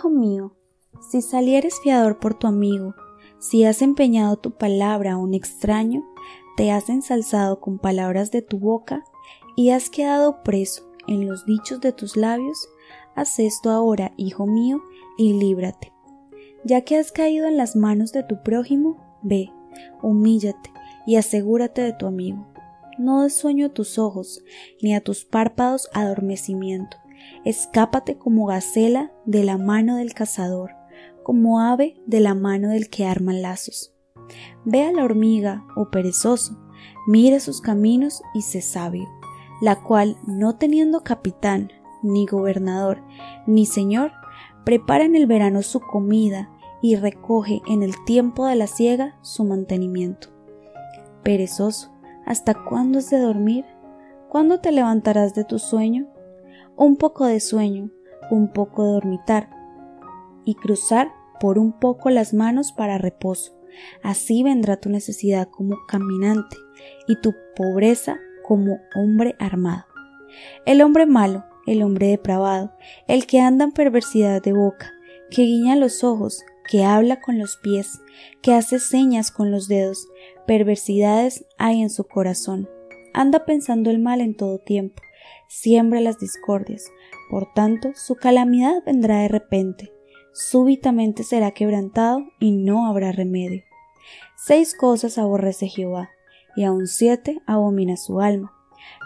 Hijo mío, si salieres fiador por tu amigo, si has empeñado tu palabra a un extraño, te has ensalzado con palabras de tu boca y has quedado preso en los dichos de tus labios, haz esto ahora, hijo mío, y líbrate. Ya que has caído en las manos de tu prójimo, ve, humíllate y asegúrate de tu amigo. No des sueño a tus ojos, ni a tus párpados adormecimiento. Escápate como gacela de la mano del cazador, como ave de la mano del que arma lazos. Ve a la hormiga, oh perezoso, mire sus caminos y sé sabio, la cual, no teniendo capitán, ni gobernador, ni señor, prepara en el verano su comida y recoge en el tiempo de la siega su mantenimiento. Perezoso, ¿hasta cuándo has de dormir? ¿Cuándo te levantarás de tu sueño? Un poco de sueño, un poco de dormitar, y cruzar por un poco las manos para reposo. Así vendrá tu necesidad como caminante y tu pobreza como hombre armado. El hombre malo, el hombre depravado, el que anda en perversidad de boca, que guiña los ojos, que habla con los pies, que hace señas con los dedos, perversidades hay en su corazón. Anda pensando el mal en todo tiempo, siembra las discordias, por tanto su calamidad vendrá de repente, súbitamente será quebrantado y no habrá remedio. Seis cosas aborrece Jehová, y aun siete abomina su alma,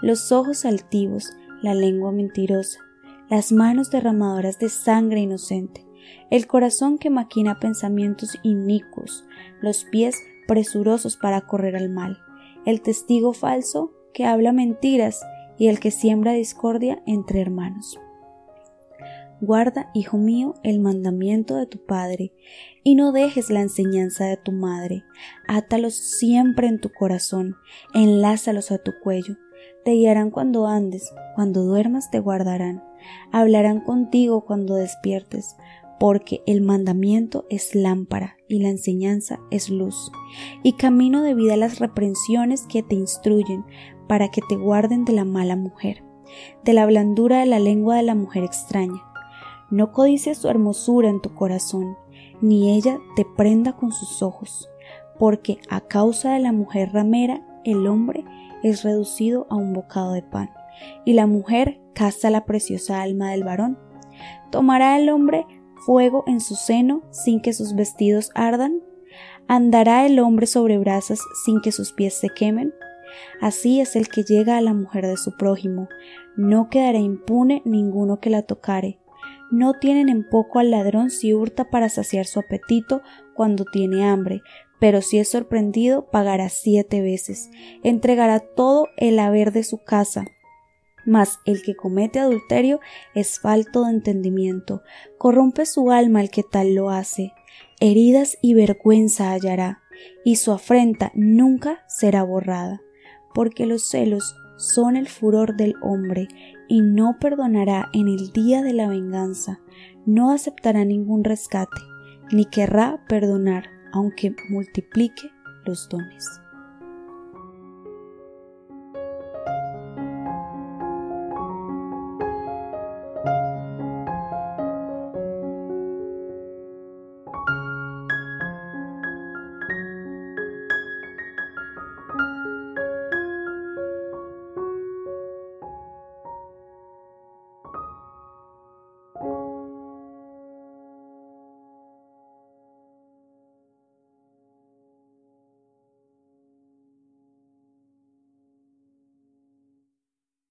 los ojos altivos, la lengua mentirosa, las manos derramadoras de sangre inocente, el corazón que maquina pensamientos inicuos, los pies presurosos para correr al mal, el testigo falso que habla mentiras y el que siembra discordia entre hermanos. Guarda, hijo mío, el mandamiento de tu padre, y no dejes la enseñanza de tu madre. Átalos siempre en tu corazón, enlázalos a tu cuello. Te guiarán cuando andes, cuando duermas te guardarán. Hablarán contigo cuando despiertes, porque el mandamiento es lámpara y la enseñanza es luz, y camino de vida las reprensiones que te instruyen para que te guarden de la mala mujer, de la blandura de la lengua de la mujer extraña. No codices su hermosura en tu corazón, ni ella te prenda con sus ojos, porque a causa de la mujer ramera el hombre es reducido a un bocado de pan, y la mujer caza la preciosa alma del varón. Tomará el hombre fuego en su seno sin que sus vestidos ardan? ¿Andará el hombre sobre brasas sin que sus pies se quemen? Así es el que llega a la mujer de su prójimo, no quedará impune ninguno que la tocare. No tienen en poco al ladrón si hurta para saciar su apetito cuando tiene hambre, pero si es sorprendido pagará siete veces, entregará todo el haber de su casa, mas el que comete adulterio es falto de entendimiento, corrompe su alma el que tal lo hace, heridas y vergüenza hallará, y su afrenta nunca será borrada, porque los celos son el furor del hombre, y no perdonará en el día de la venganza, no aceptará ningún rescate, ni querrá perdonar, aunque multiplique los dones.